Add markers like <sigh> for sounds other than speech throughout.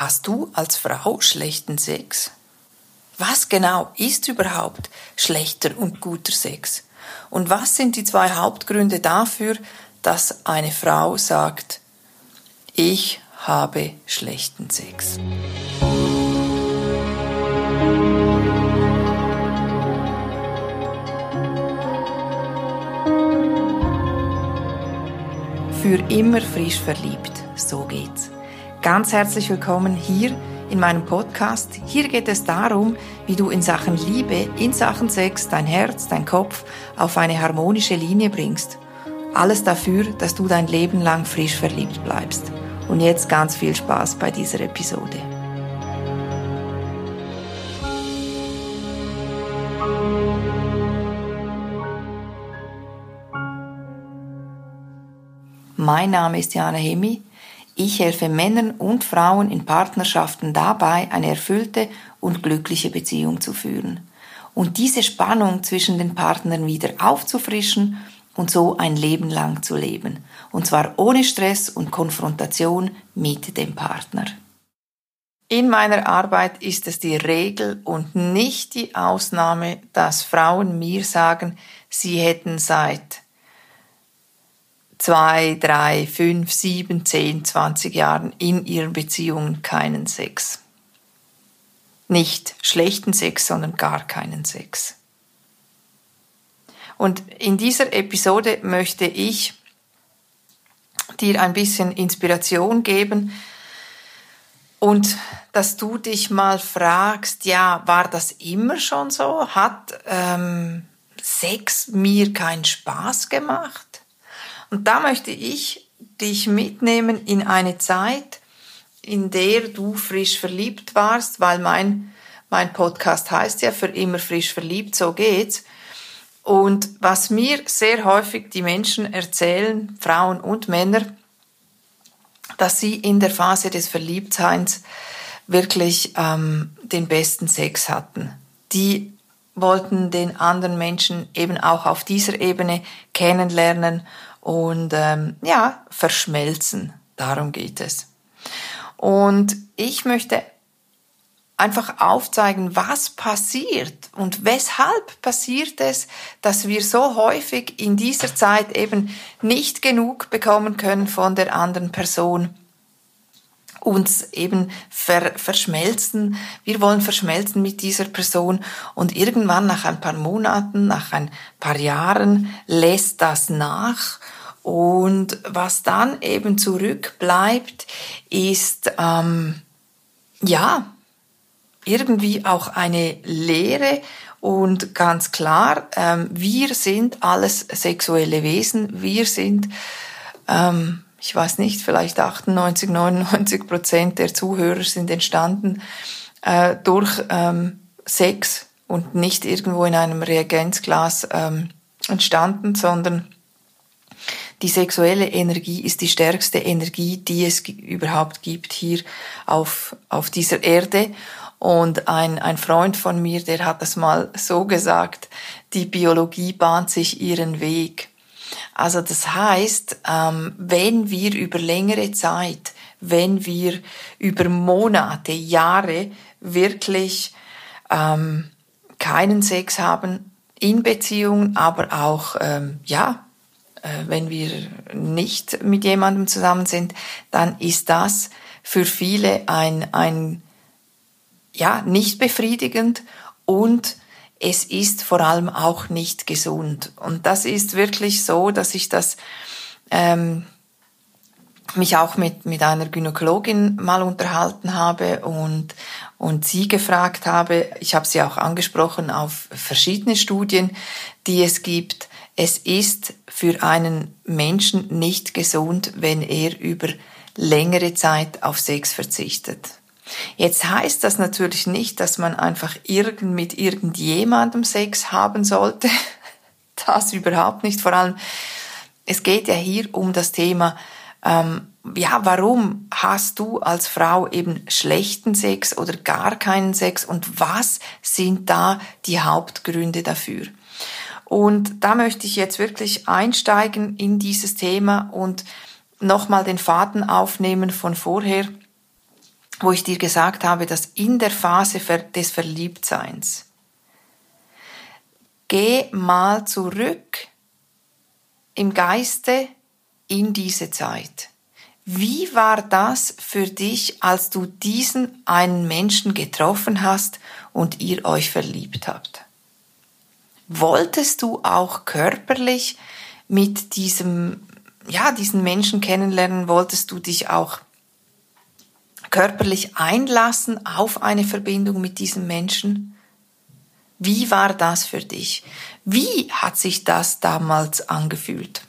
Hast du als Frau schlechten Sex? Was genau ist überhaupt schlechter und guter Sex? Und was sind die zwei Hauptgründe dafür, dass eine Frau sagt, ich habe schlechten Sex? Für immer frisch verliebt, so geht's. Ganz herzlich willkommen hier in meinem Podcast. Hier geht es darum, wie du in Sachen Liebe, in Sachen Sex dein Herz, dein Kopf auf eine harmonische Linie bringst. Alles dafür, dass du dein Leben lang frisch verliebt bleibst. Und jetzt ganz viel Spaß bei dieser Episode. Mein Name ist Jana Hemi ich helfe Männern und Frauen in Partnerschaften dabei, eine erfüllte und glückliche Beziehung zu führen und diese Spannung zwischen den Partnern wieder aufzufrischen und so ein Leben lang zu leben. Und zwar ohne Stress und Konfrontation mit dem Partner. In meiner Arbeit ist es die Regel und nicht die Ausnahme, dass Frauen mir sagen, sie hätten seit zwei, drei, fünf, sieben, zehn, zwanzig Jahren in ihren Beziehungen keinen Sex. Nicht schlechten Sex, sondern gar keinen Sex. Und in dieser Episode möchte ich dir ein bisschen Inspiration geben und dass du dich mal fragst, ja, war das immer schon so? Hat ähm, Sex mir keinen Spaß gemacht? Und da möchte ich dich mitnehmen in eine Zeit, in der du frisch verliebt warst, weil mein, mein Podcast heißt ja für immer frisch verliebt, so geht's. Und was mir sehr häufig die Menschen erzählen, Frauen und Männer, dass sie in der Phase des Verliebtseins wirklich ähm, den besten Sex hatten. Die wollten den anderen Menschen eben auch auf dieser Ebene kennenlernen und ähm, ja, verschmelzen. Darum geht es. Und ich möchte einfach aufzeigen, was passiert und weshalb passiert es, dass wir so häufig in dieser Zeit eben nicht genug bekommen können von der anderen Person uns eben ver verschmelzen. Wir wollen verschmelzen mit dieser Person und irgendwann nach ein paar Monaten, nach ein paar Jahren lässt das nach und was dann eben zurückbleibt, ist ähm, ja irgendwie auch eine Lehre und ganz klar, ähm, wir sind alles sexuelle Wesen, wir sind ähm, ich weiß nicht, vielleicht 98, 99 Prozent der Zuhörer sind entstanden äh, durch ähm, Sex und nicht irgendwo in einem Reagenzglas ähm, entstanden, sondern die sexuelle Energie ist die stärkste Energie, die es überhaupt gibt hier auf, auf dieser Erde. Und ein, ein Freund von mir, der hat das mal so gesagt, die Biologie bahnt sich ihren Weg. Also das heißt, ähm, wenn wir über längere Zeit, wenn wir über Monate, Jahre wirklich ähm, keinen Sex haben in Beziehungen, aber auch ähm, ja, äh, wenn wir nicht mit jemandem zusammen sind, dann ist das für viele ein ein ja nicht befriedigend und es ist vor allem auch nicht gesund. Und das ist wirklich so, dass ich das ähm, mich auch mit, mit einer Gynäkologin mal unterhalten habe und, und sie gefragt habe, ich habe sie auch angesprochen auf verschiedene Studien, die es gibt. Es ist für einen Menschen nicht gesund, wenn er über längere Zeit auf Sex verzichtet. Jetzt heißt das natürlich nicht, dass man einfach irgend mit irgendjemandem Sex haben sollte. <laughs> Das überhaupt nicht. Vor allem, es geht ja hier um das Thema, ähm, ja, warum hast du als Frau eben schlechten Sex oder gar keinen Sex und was sind da die Hauptgründe dafür? Und da möchte ich jetzt wirklich einsteigen in dieses Thema und nochmal den Faden aufnehmen von vorher wo ich dir gesagt habe, dass in der Phase des Verliebtseins, geh mal zurück im Geiste in diese Zeit. Wie war das für dich, als du diesen einen Menschen getroffen hast und ihr euch verliebt habt? Wolltest du auch körperlich mit diesem, ja, diesen Menschen kennenlernen? Wolltest du dich auch körperlich einlassen auf eine Verbindung mit diesem Menschen? Wie war das für dich? Wie hat sich das damals angefühlt?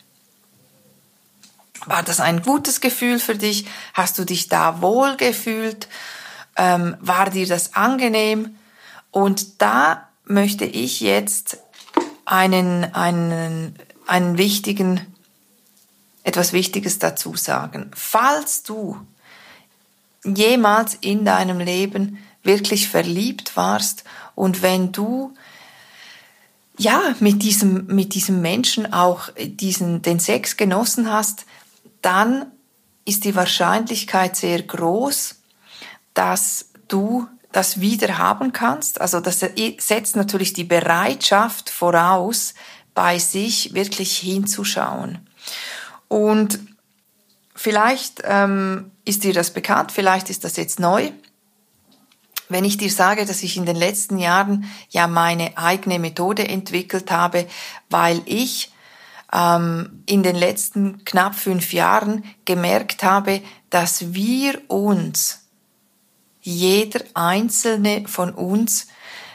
War das ein gutes Gefühl für dich? Hast du dich da wohl gefühlt? Ähm, war dir das angenehm? Und da möchte ich jetzt einen, einen, einen wichtigen, etwas Wichtiges dazu sagen. Falls du jemals in deinem Leben wirklich verliebt warst und wenn du ja mit diesem mit diesem Menschen auch diesen den Sex genossen hast, dann ist die Wahrscheinlichkeit sehr groß, dass du das wieder haben kannst. Also das setzt natürlich die Bereitschaft voraus, bei sich wirklich hinzuschauen. Und vielleicht ähm, ist dir das bekannt, vielleicht ist das jetzt neu. Wenn ich dir sage, dass ich in den letzten Jahren ja meine eigene Methode entwickelt habe, weil ich ähm, in den letzten knapp fünf Jahren gemerkt habe, dass wir uns, jeder einzelne von uns,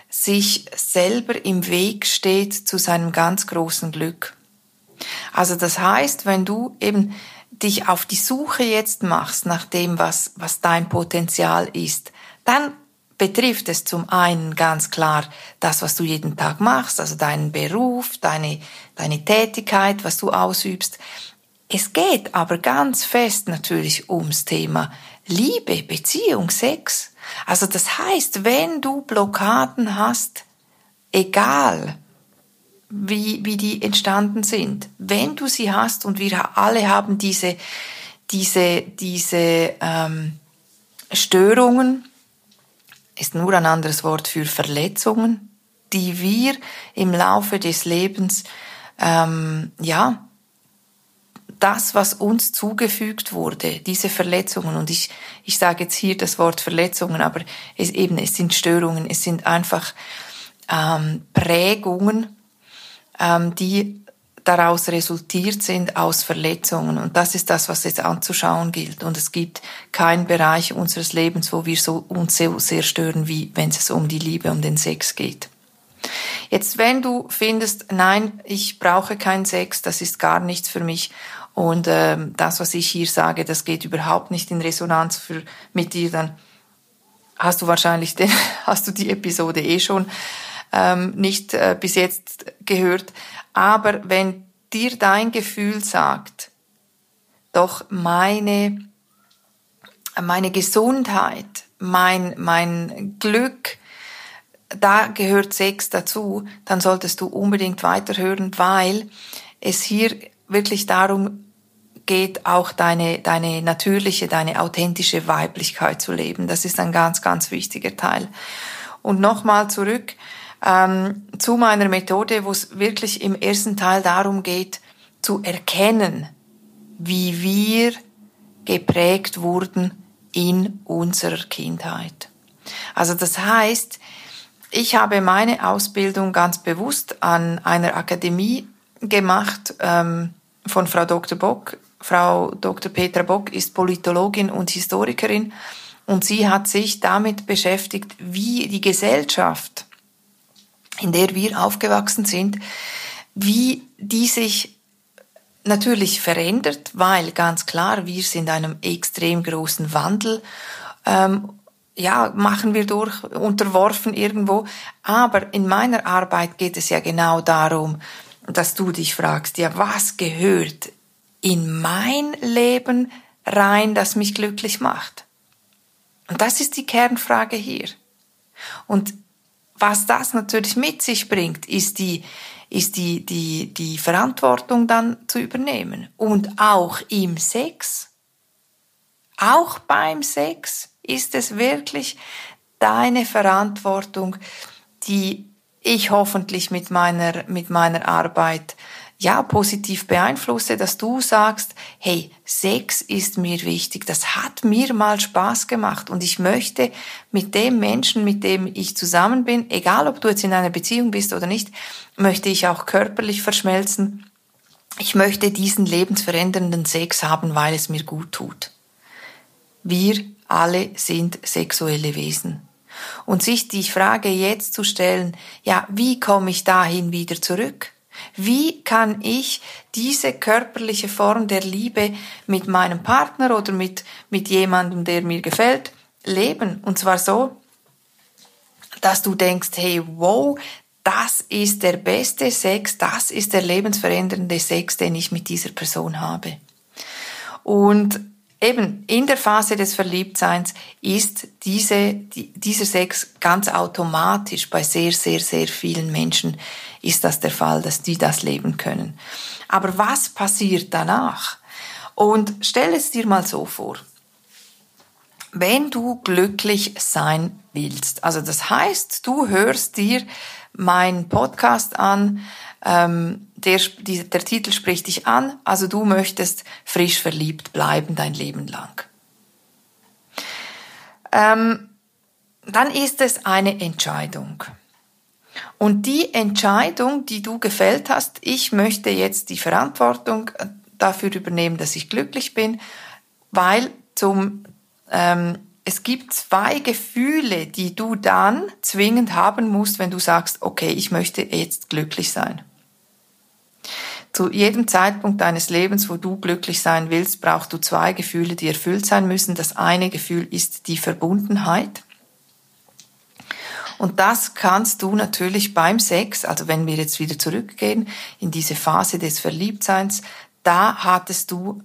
sich selber im Weg steht zu seinem ganz großen Glück. Also das heißt, wenn du eben dich auf die Suche jetzt machst nach dem, was, was dein Potenzial ist, dann betrifft es zum einen ganz klar das, was du jeden Tag machst, also deinen Beruf, deine, deine Tätigkeit, was du ausübst. Es geht aber ganz fest natürlich ums Thema Liebe, Beziehung, Sex. Also das heißt, wenn du Blockaden hast, egal wie, wie die entstanden sind, wenn du sie hast und wir alle haben diese, diese, diese ähm, Störungen, ist nur ein anderes Wort für Verletzungen, die wir im Laufe des Lebens, ähm, ja, das, was uns zugefügt wurde, diese Verletzungen, und ich, ich sage jetzt hier das Wort Verletzungen, aber es eben, es sind Störungen, es sind einfach ähm, Prägungen, ähm, die daraus resultiert sind aus Verletzungen. Und das ist das, was jetzt anzuschauen gilt. Und es gibt keinen Bereich unseres Lebens, wo wir so, uns so sehr stören, wie wenn es um die Liebe, um den Sex geht. Jetzt, wenn du findest, nein, ich brauche keinen Sex, das ist gar nichts für mich und ähm, das, was ich hier sage, das geht überhaupt nicht in Resonanz für, mit dir, dann hast du wahrscheinlich den, <laughs> hast du die Episode eh schon ähm, nicht äh, bis jetzt gehört. Aber wenn dir dein Gefühl sagt, doch meine, meine Gesundheit, mein, mein Glück, da gehört Sex dazu, dann solltest du unbedingt weiterhören, weil es hier wirklich darum geht, auch deine, deine natürliche, deine authentische Weiblichkeit zu leben. Das ist ein ganz, ganz wichtiger Teil. Und nochmal zurück ähm, zu meiner Methode, wo es wirklich im ersten Teil darum geht, zu erkennen, wie wir geprägt wurden in unserer Kindheit. Also das heißt, ich habe meine Ausbildung ganz bewusst an einer Akademie gemacht ähm, von Frau Dr. Bock. Frau Dr. Petra Bock ist Politologin und Historikerin und sie hat sich damit beschäftigt, wie die Gesellschaft in der wir aufgewachsen sind, wie die sich natürlich verändert, weil ganz klar, wir sind einem extrem großen Wandel, ähm, ja, machen wir durch, unterworfen irgendwo. Aber in meiner Arbeit geht es ja genau darum, dass du dich fragst, ja, was gehört in mein Leben rein, das mich glücklich macht? Und das ist die Kernfrage hier. Und was das natürlich mit sich bringt, ist die, ist die, die, die Verantwortung dann zu übernehmen. Und auch im Sex, auch beim Sex, ist es wirklich deine Verantwortung, die ich hoffentlich mit meiner, mit meiner Arbeit ja, positiv beeinflusse, dass du sagst, hey, Sex ist mir wichtig, das hat mir mal Spaß gemacht und ich möchte mit dem Menschen, mit dem ich zusammen bin, egal ob du jetzt in einer Beziehung bist oder nicht, möchte ich auch körperlich verschmelzen. Ich möchte diesen lebensverändernden Sex haben, weil es mir gut tut. Wir alle sind sexuelle Wesen. Und sich die Frage jetzt zu stellen, ja, wie komme ich dahin wieder zurück? Wie kann ich diese körperliche Form der Liebe mit meinem Partner oder mit, mit jemandem, der mir gefällt, leben? Und zwar so, dass du denkst, hey, wow, das ist der beste Sex, das ist der lebensverändernde Sex, den ich mit dieser Person habe. Und eben in der Phase des Verliebtseins ist diese, die, dieser Sex ganz automatisch bei sehr, sehr, sehr vielen Menschen ist das der Fall, dass die das leben können. Aber was passiert danach? Und stell es dir mal so vor. Wenn du glücklich sein willst, also das heißt, du hörst dir meinen Podcast an, ähm, der, die, der Titel spricht dich an, also du möchtest frisch verliebt bleiben dein Leben lang. Ähm, dann ist es eine Entscheidung. Und die Entscheidung, die du gefällt hast, ich möchte jetzt die Verantwortung äh, dafür übernehmen, dass ich glücklich bin, weil zum ähm, es gibt zwei Gefühle, die du dann zwingend haben musst, wenn du sagst, okay, ich möchte jetzt glücklich sein. Zu jedem Zeitpunkt deines Lebens, wo du glücklich sein willst, brauchst du zwei Gefühle, die erfüllt sein müssen. Das eine Gefühl ist die Verbundenheit. Und das kannst du natürlich beim Sex, also wenn wir jetzt wieder zurückgehen in diese Phase des Verliebtseins, da hattest du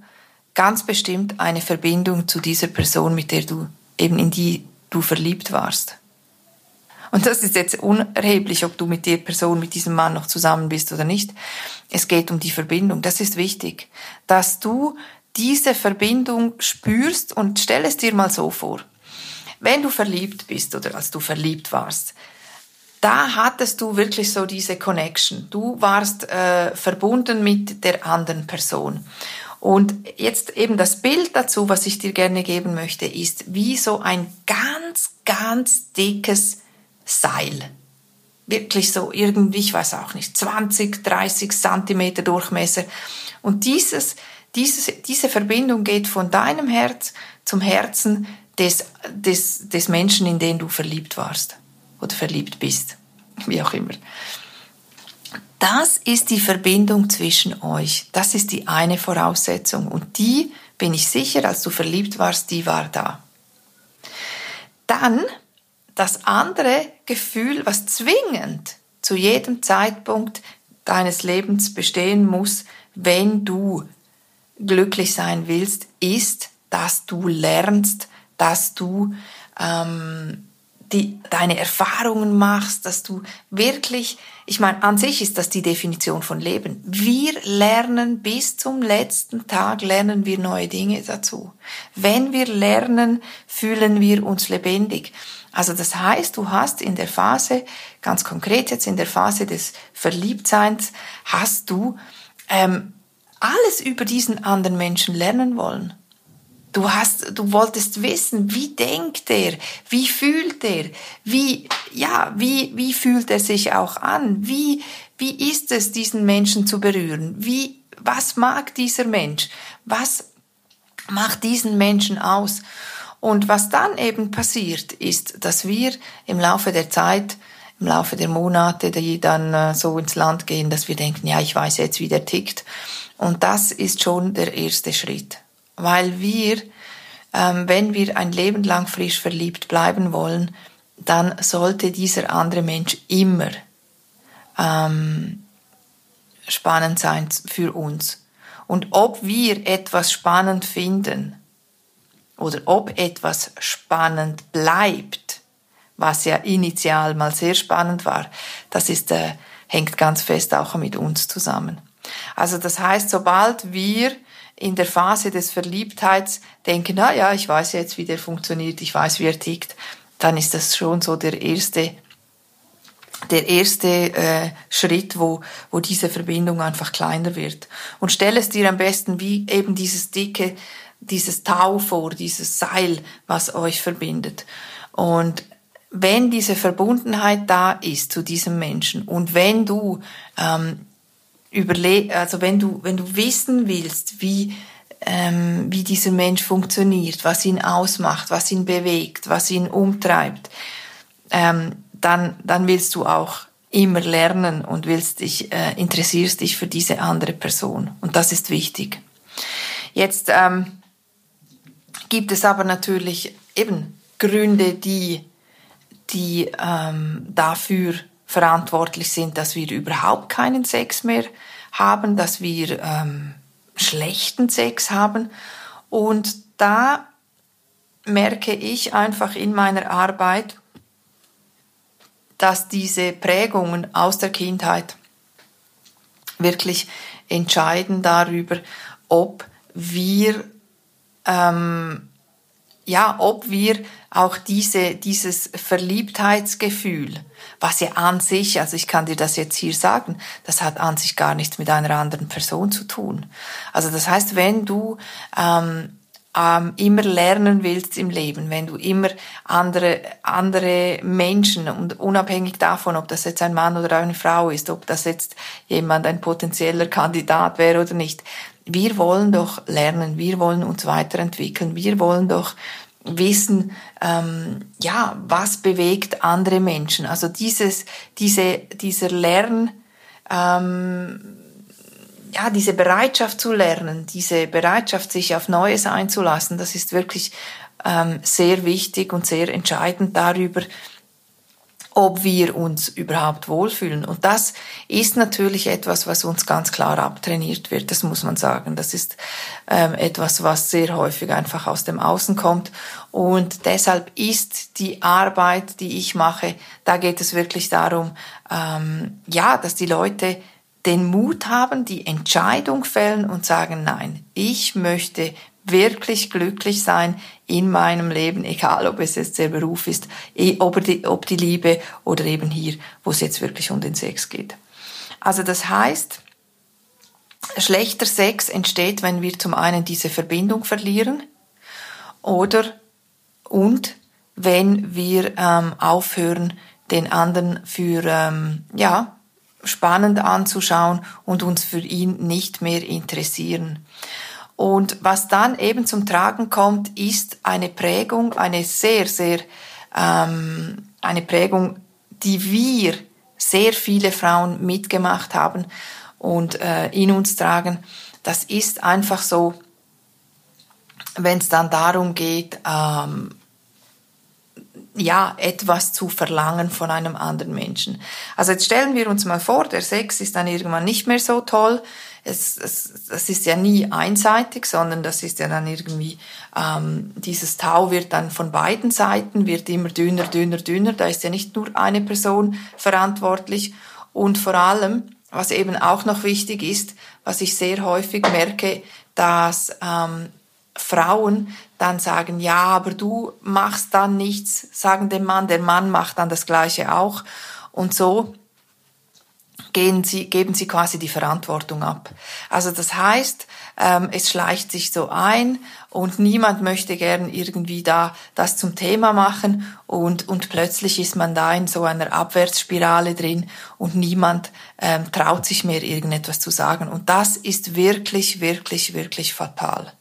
ganz bestimmt eine Verbindung zu dieser Person, mit der du eben in die du verliebt warst. Und das ist jetzt unerheblich, ob du mit der Person, mit diesem Mann noch zusammen bist oder nicht. Es geht um die Verbindung. Das ist wichtig, dass du diese Verbindung spürst und stell es dir mal so vor. Wenn du verliebt bist oder als du verliebt warst, da hattest du wirklich so diese Connection. Du warst äh, verbunden mit der anderen Person. Und jetzt eben das Bild dazu, was ich dir gerne geben möchte, ist wie so ein ganz, ganz dickes Seil. Wirklich so irgendwie, ich weiß auch nicht, 20, 30 Zentimeter Durchmesser. Und dieses, dieses, diese Verbindung geht von deinem Herz zum Herzen des, des, des Menschen, in den du verliebt warst oder verliebt bist, wie auch immer. Das ist die Verbindung zwischen euch. Das ist die eine Voraussetzung. Und die, bin ich sicher, als du verliebt warst, die war da. Dann das andere Gefühl, was zwingend zu jedem Zeitpunkt deines Lebens bestehen muss, wenn du glücklich sein willst, ist, dass du lernst, dass du ähm, die, deine Erfahrungen machst, dass du wirklich, ich meine, an sich ist das die Definition von Leben. Wir lernen bis zum letzten Tag, lernen wir neue Dinge dazu. Wenn wir lernen, fühlen wir uns lebendig. Also das heißt, du hast in der Phase, ganz konkret jetzt in der Phase des Verliebtseins, hast du ähm, alles über diesen anderen Menschen lernen wollen. Du hast, du wolltest wissen, wie denkt er, wie fühlt er, wie, ja, wie, wie fühlt er sich auch an, wie, wie ist es, diesen Menschen zu berühren, wie, was mag dieser Mensch, was macht diesen Menschen aus? Und was dann eben passiert, ist, dass wir im Laufe der Zeit, im Laufe der Monate, die dann äh, so ins Land gehen, dass wir denken, ja, ich weiß jetzt, wie der tickt. Und das ist schon der erste Schritt weil wir, ähm, wenn wir ein Leben lang frisch verliebt bleiben wollen, dann sollte dieser andere Mensch immer ähm, spannend sein für uns. Und ob wir etwas spannend finden oder ob etwas spannend bleibt, was ja initial mal sehr spannend war, das ist, äh, hängt ganz fest auch mit uns zusammen. Also das heißt, sobald wir in der Phase des Verliebtheits denken, na ja, ich weiß jetzt, wie der funktioniert, ich weiß, wie er tickt, dann ist das schon so der erste der erste äh, Schritt, wo, wo diese Verbindung einfach kleiner wird. Und stell es dir am besten wie eben dieses dicke, dieses Tau vor, dieses Seil, was euch verbindet. Und wenn diese Verbundenheit da ist zu diesem Menschen und wenn du ähm, überle also wenn du wenn du wissen willst, wie ähm, wie dieser Mensch funktioniert, was ihn ausmacht, was ihn bewegt, was ihn umtreibt, ähm, dann dann willst du auch immer lernen und willst dich äh, interessierst dich für diese andere Person und das ist wichtig. Jetzt ähm, gibt es aber natürlich eben Gründe, die die ähm, dafür verantwortlich sind, dass wir überhaupt keinen Sex mehr haben, dass wir ähm, schlechten Sex haben. Und da merke ich einfach in meiner Arbeit, dass diese Prägungen aus der Kindheit wirklich entscheiden darüber, ob wir ähm, ja, ob wir auch diese, dieses Verliebtheitsgefühl, was ja an sich, also ich kann dir das jetzt hier sagen, das hat an sich gar nichts mit einer anderen Person zu tun. Also das heißt, wenn du ähm, ähm, immer lernen willst im Leben, wenn du immer andere, andere Menschen und unabhängig davon, ob das jetzt ein Mann oder eine Frau ist, ob das jetzt jemand ein potenzieller Kandidat wäre oder nicht, wir wollen doch lernen, wir wollen uns weiterentwickeln, wir wollen doch wissen, ähm, ja, was bewegt andere Menschen. Also dieses, diese, dieser Lern, ähm, ja, diese Bereitschaft zu lernen, diese Bereitschaft, sich auf Neues einzulassen, das ist wirklich ähm, sehr wichtig und sehr entscheidend darüber, ob wir uns überhaupt wohlfühlen. Und das ist natürlich etwas, was uns ganz klar abtrainiert wird, das muss man sagen. Das ist ähm, etwas, was sehr häufig einfach aus dem Außen kommt. Und deshalb ist die Arbeit, die ich mache, da geht es wirklich darum, ähm, ja, dass die Leute den Mut haben, die Entscheidung fällen und sagen, nein, ich möchte wirklich glücklich sein in meinem Leben, egal ob es jetzt der Beruf ist, eh, ob die, Liebe oder eben hier, wo es jetzt wirklich um den Sex geht. Also das heißt, schlechter Sex entsteht, wenn wir zum einen diese Verbindung verlieren oder und wenn wir ähm, aufhören, den anderen für ähm, ja spannend anzuschauen und uns für ihn nicht mehr interessieren. Und was dann eben zum Tragen kommt, ist eine Prägung, eine sehr, sehr, ähm, eine Prägung, die wir sehr viele Frauen mitgemacht haben und äh, in uns tragen. Das ist einfach so, wenn es dann darum geht, ähm, ja, etwas zu verlangen von einem anderen Menschen. Also jetzt stellen wir uns mal vor, der Sex ist dann irgendwann nicht mehr so toll. Es, es, das ist ja nie einseitig, sondern das ist ja dann irgendwie, ähm, dieses Tau wird dann von beiden Seiten, wird immer dünner, dünner, dünner. Da ist ja nicht nur eine Person verantwortlich. Und vor allem, was eben auch noch wichtig ist, was ich sehr häufig merke, dass ähm, Frauen dann sagen, ja, aber du machst dann nichts, sagen dem Mann, der Mann macht dann das Gleiche auch. Und so gehen sie, geben sie quasi die Verantwortung ab. Also das heißt, ähm, es schleicht sich so ein und niemand möchte gern irgendwie da das zum Thema machen und, und plötzlich ist man da in so einer Abwärtsspirale drin und niemand ähm, traut sich mehr irgendetwas zu sagen. Und das ist wirklich, wirklich, wirklich fatal.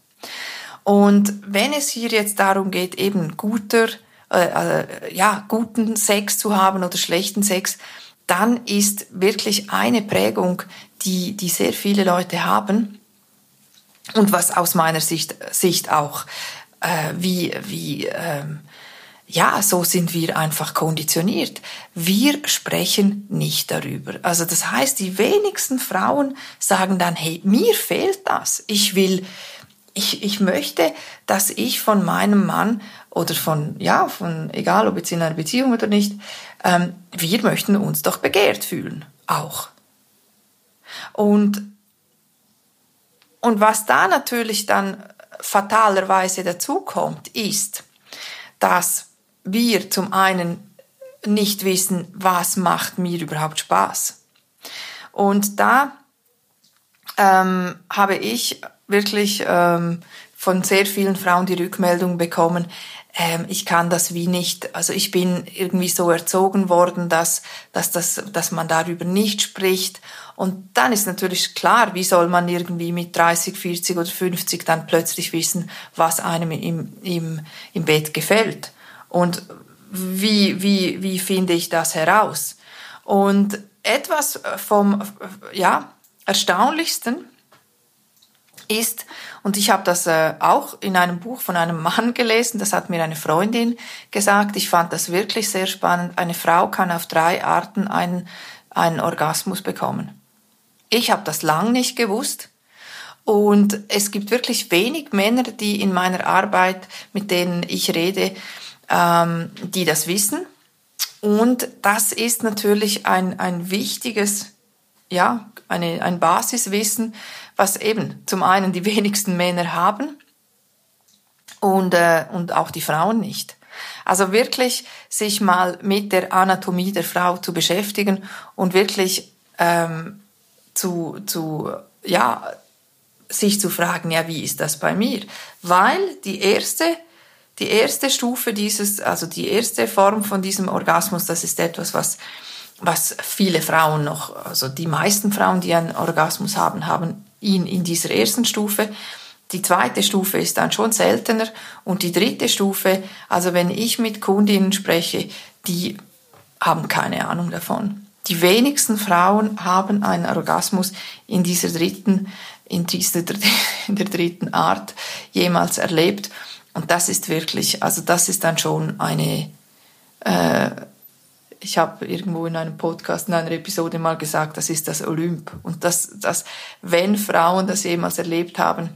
Und wenn es hier jetzt darum geht, eben guter, äh, äh, ja, guten Sex zu haben oder schlechten Sex, dann ist wirklich eine Prägung, die, die sehr viele Leute haben und was aus meiner Sicht, Sicht auch, äh, wie, wie, ähm, ja, so sind wir einfach konditioniert. Wir sprechen nicht darüber. Also das heißt, die wenigsten Frauen sagen dann, hey, mir fehlt das. Ich will, ich, ich möchte, dass ich von meinem Mann oder von, ja, von, egal ob jetzt in einer Beziehung oder nicht, ähm, wir möchten uns doch begehrt fühlen. Auch. Und und was da natürlich dann fatalerweise dazukommt, ist, dass wir zum einen nicht wissen, was macht mir überhaupt Spaß. Und da ähm, habe ich wirklich ähm, von sehr vielen Frauen die Rückmeldung bekommen, ähm, ich kann das wie nicht, also ich bin irgendwie so erzogen worden, dass, dass, das, dass man darüber nicht spricht. Und dann ist natürlich klar, wie soll man irgendwie mit 30, 40 oder 50 dann plötzlich wissen, was einem im, im, im Bett gefällt. Und wie, wie, wie finde ich das heraus? Und etwas vom ja, Erstaunlichsten ist, und ich habe das äh, auch in einem Buch von einem Mann gelesen, das hat mir eine Freundin gesagt, ich fand das wirklich sehr spannend, eine Frau kann auf drei Arten einen, einen Orgasmus bekommen. Ich habe das lang nicht gewusst. Und es gibt wirklich wenig Männer, die in meiner Arbeit, mit denen ich rede, ähm, die das wissen. Und das ist natürlich ein, ein wichtiges, ja, eine, ein Basiswissen, was eben zum einen die wenigsten Männer haben und, äh, und auch die Frauen nicht. Also wirklich sich mal mit der Anatomie der Frau zu beschäftigen und wirklich ähm, zu, zu, ja, sich zu fragen, ja, wie ist das bei mir? Weil die erste, die erste Stufe dieses, also die erste Form von diesem Orgasmus, das ist etwas, was, was viele Frauen noch, also die meisten Frauen, die einen Orgasmus haben, haben ihn in dieser ersten Stufe. Die zweite Stufe ist dann schon seltener und die dritte Stufe, also wenn ich mit Kundinnen spreche, die haben keine Ahnung davon. Die wenigsten Frauen haben einen Orgasmus in dieser dritten, in dieser, <laughs> in der dritten Art jemals erlebt. Und das ist wirklich, also das ist dann schon eine, äh, ich habe irgendwo in einem Podcast, in einer Episode mal gesagt, das ist das Olymp. Und das, das, wenn Frauen das jemals erlebt haben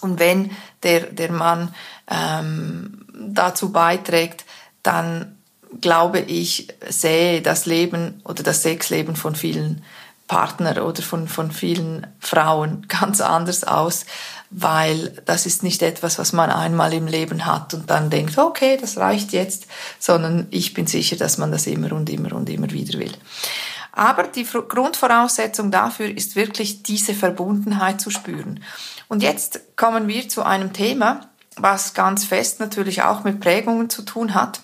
und wenn der, der Mann ähm, dazu beiträgt, dann glaube ich, sähe das Leben oder das Sexleben von vielen Partner oder von, von vielen Frauen <laughs> ganz anders aus, weil das ist nicht etwas, was man einmal im Leben hat und dann denkt, okay, das reicht jetzt, sondern ich bin sicher, dass man das immer und immer und immer wieder will. Aber die Grundvoraussetzung dafür ist wirklich diese Verbundenheit zu spüren. Und jetzt kommen wir zu einem Thema, was ganz fest natürlich auch mit Prägungen zu tun hat.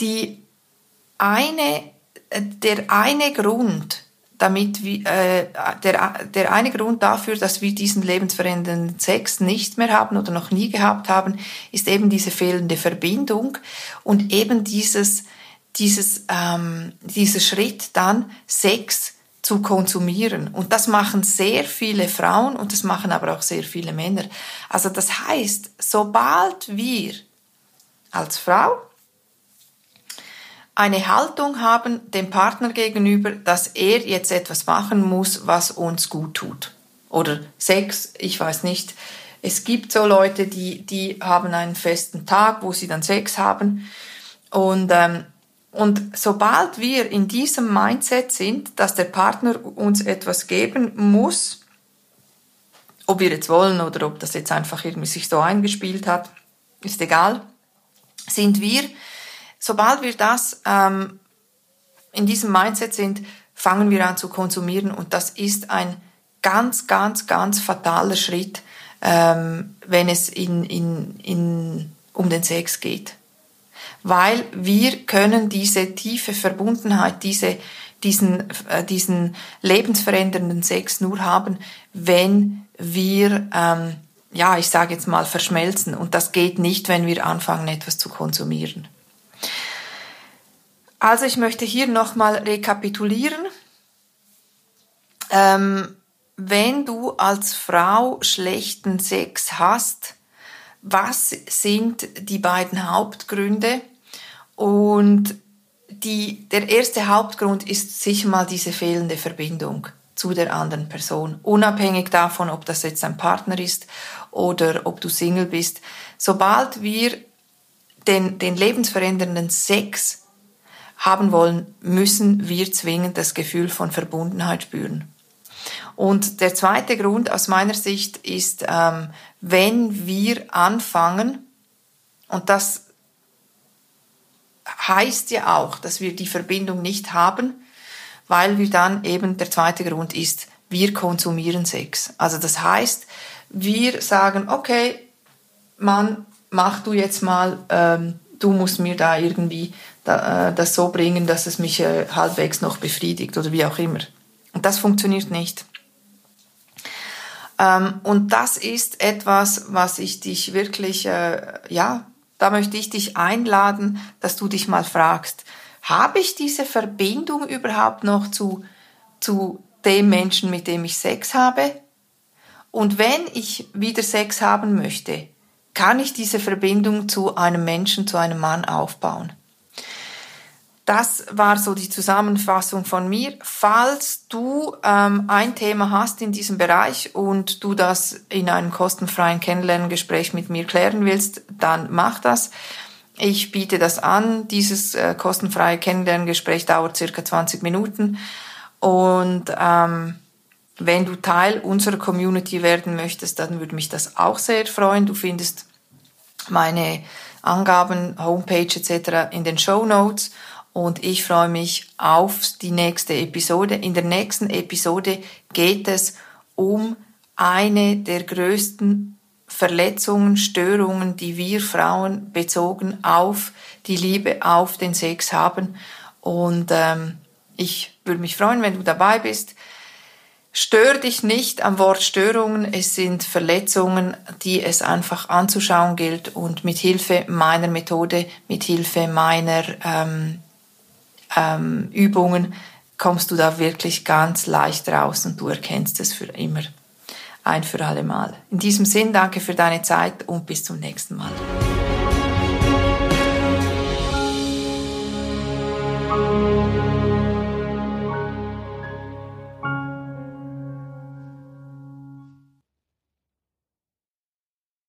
Die eine, der eine Grund, damit wir, äh, der, der eine Grund dafür, dass wir diesen lebensverändernden Sex nicht mehr haben oder noch nie gehabt haben, ist eben diese fehlende Verbindung und eben dieses, dieses, ähm, dieser Schritt dann Sex zu konsumieren. Und das machen sehr viele Frauen und das machen aber auch sehr viele Männer. Also das heißt, sobald wir als Frau eine Haltung haben dem Partner gegenüber, dass er jetzt etwas machen muss, was uns gut tut. Oder Sex, ich weiß nicht. Es gibt so Leute, die, die haben einen festen Tag, wo sie dann Sex haben. Und, ähm, und sobald wir in diesem Mindset sind, dass der Partner uns etwas geben muss, ob wir jetzt wollen oder ob das jetzt einfach irgendwie sich so eingespielt hat, ist egal, sind wir sobald wir das ähm, in diesem Mindset sind, fangen wir an zu konsumieren und das ist ein ganz, ganz, ganz fataler Schritt, ähm, wenn es in, in, in, um den Sex geht. Weil wir können diese tiefe Verbundenheit, diese, diesen, äh, diesen lebensverändernden Sex nur haben, wenn wir, ähm, ja, ich sage jetzt mal, verschmelzen. Und das geht nicht, wenn wir anfangen, etwas zu konsumieren. Also ich möchte hier nochmal rekapitulieren. Ähm, wenn du als Frau schlechten Sex hast, was sind die beiden Hauptgründe? Und die, der erste Hauptgrund ist sicher mal diese fehlende Verbindung zu der anderen Person. Unabhängig davon, ob das jetzt ein Partner ist oder ob du Single bist. Sobald wir den, den lebensverändernden Sex haben wollen, müssen wir zwingend das Gefühl von Verbundenheit spüren. Und der zweite Grund aus meiner Sicht ist, ähm, wenn wir anfangen, und das heißt ja auch, dass wir die Verbindung nicht haben, weil wir dann eben, der zweite Grund ist, wir konsumieren Sex. Also das heißt, wir sagen, okay, Mann, mach du jetzt mal, ähm, du musst mir da irgendwie äh, das so bringen, dass es mich äh, halbwegs noch befriedigt oder wie auch immer. Und das funktioniert nicht. Ähm, und das ist etwas, was ich dich wirklich, äh, ja, da möchte ich dich einladen, dass du dich mal fragst, habe ich diese Verbindung überhaupt noch zu, zu dem Menschen, mit dem ich Sex habe? Und wenn ich wieder Sex haben möchte, kann ich diese Verbindung zu einem Menschen, zu einem Mann aufbauen? Das war so die Zusammenfassung von mir. Falls du ähm, ein Thema hast in diesem Bereich und du das in einem kostenfreien Kennenlerngespräch mit mir klären willst, dann mach das. Ich biete das an. Dieses äh, kostenfreie Kennenlerngespräch dauert circa 20 Minuten. Und ähm, wenn du Teil unserer Community werden möchtest, dann würde mich das auch sehr freuen. Du findest meine Angaben, Homepage etc. in den Show Notes und ich freue mich auf die nächste Episode. In der nächsten Episode geht es um eine der größten Verletzungen, Störungen, die wir Frauen bezogen auf die Liebe, auf den Sex haben. Und ähm, ich würde mich freuen, wenn du dabei bist. Stör dich nicht am Wort Störungen. Es sind Verletzungen, die es einfach anzuschauen gilt und mit Hilfe meiner Methode, mit Hilfe meiner ähm, ähm, Übungen kommst du da wirklich ganz leicht raus und du erkennst es für immer. Ein für alle Mal. In diesem Sinn, danke für deine Zeit und bis zum nächsten Mal. Musik